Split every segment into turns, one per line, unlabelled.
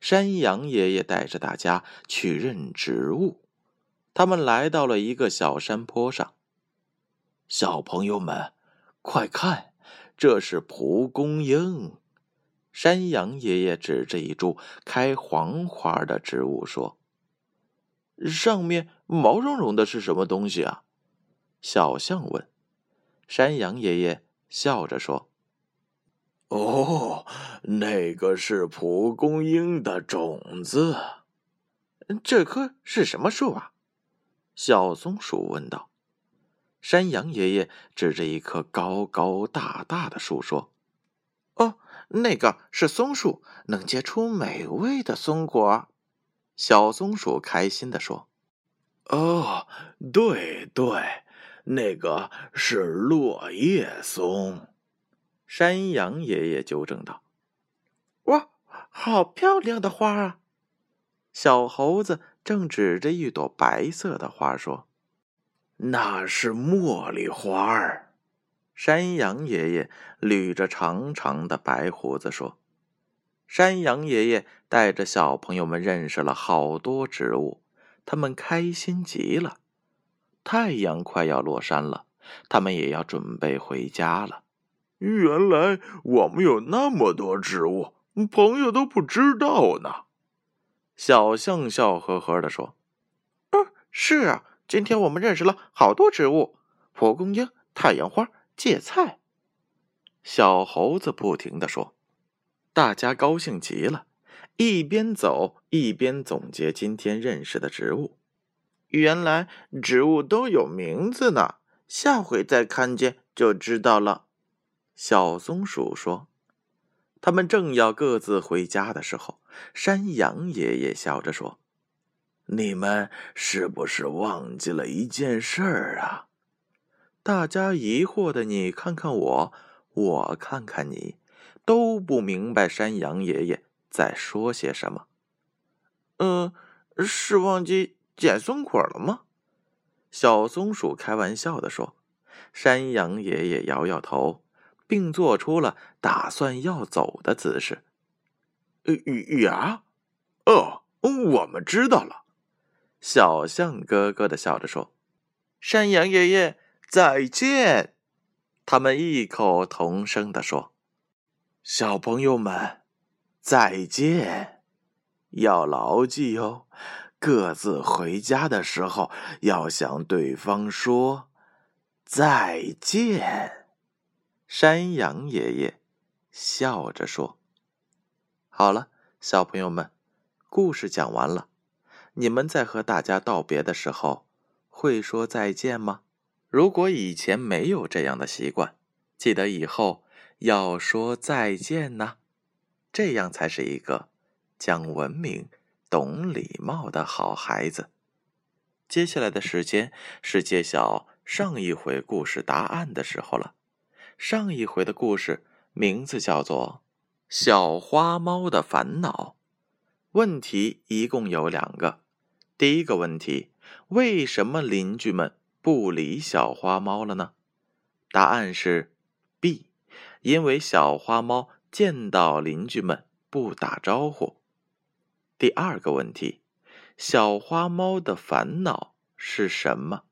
山羊爷爷带着大家去认植物，他们来到了一个小山坡上。小朋友们，快看，这是蒲公英！山羊爷爷指着一株开黄花的植物说：“上面毛茸茸的是什么东西啊？”小象问。山羊爷爷笑着说。
哦，那个是蒲公英的种子。
这棵是什么树啊？小松鼠问道。山羊爷爷指着一棵高高大大的树说：“哦，那个是松树，能结出美味的松果。”小松鼠开心地说：“
哦，对对，那个是落叶松。”
山羊爷爷纠正道：“哇，好漂亮的花啊！”小猴子正指着一朵白色的花说：“
那是茉莉花儿。”
山羊爷爷捋着长长的白胡子说：“山羊爷爷带着小朋友们认识了好多植物，他们开心极了。太阳快要落山了，他们也要准备回家了。”
原来我们有那么多植物，朋友都不知道呢。
小象笑呵呵的说：“嗯，是啊，今天我们认识了好多植物，蒲公英、太阳花、芥菜。”小猴子不停的说：“大家高兴极了，一边走一边总结今天认识的植物。原来植物都有名字呢，下回再看见就知道了。”小松鼠说：“他们正要各自回家的时候，山羊爷爷笑着说：‘
你们是不是忘记了一件事儿啊？’
大家疑惑的你看看我，我看看你，都不明白山羊爷爷在说些什么。嗯，是忘记捡松果了吗？”小松鼠开玩笑的说。山羊爷爷摇摇头。并做出了打算要走的姿势。
呃，呀，哦，我们知道了。
小象咯咯的笑着说：“山羊爷爷，再见！”他们异口同声的说：“
小朋友们，再见！要牢记哟，各自回家的时候要向对方说再见。”
山羊爷爷笑着说：“好了，小朋友们，故事讲完了。你们在和大家道别的时候会说再见吗？如果以前没有这样的习惯，记得以后要说再见呢。这样才是一个讲文明、懂礼貌的好孩子。接下来的时间是揭晓上一回故事答案的时候了。”上一回的故事名字叫做《小花猫的烦恼》。问题一共有两个。第一个问题：为什么邻居们不理小花猫了呢？答案是 B，因为小花猫见到邻居们不打招呼。第二个问题：小花猫的烦恼是什么？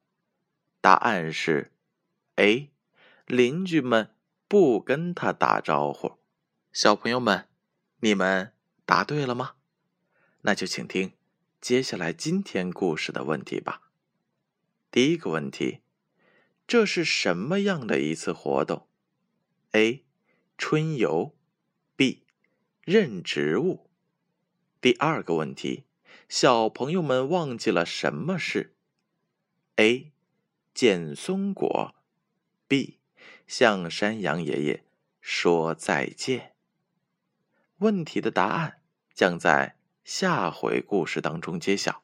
答案是 A。邻居们不跟他打招呼，小朋友们，你们答对了吗？那就请听接下来今天故事的问题吧。第一个问题，这是什么样的一次活动？A. 春游，B. 认植物。第二个问题，小朋友们忘记了什么事？A. 捡松果，B. 向山羊爷爷说再见。问题的答案将在下回故事当中揭晓。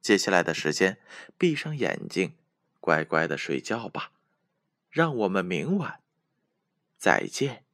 接下来的时间，闭上眼睛，乖乖的睡觉吧。让我们明晚再见。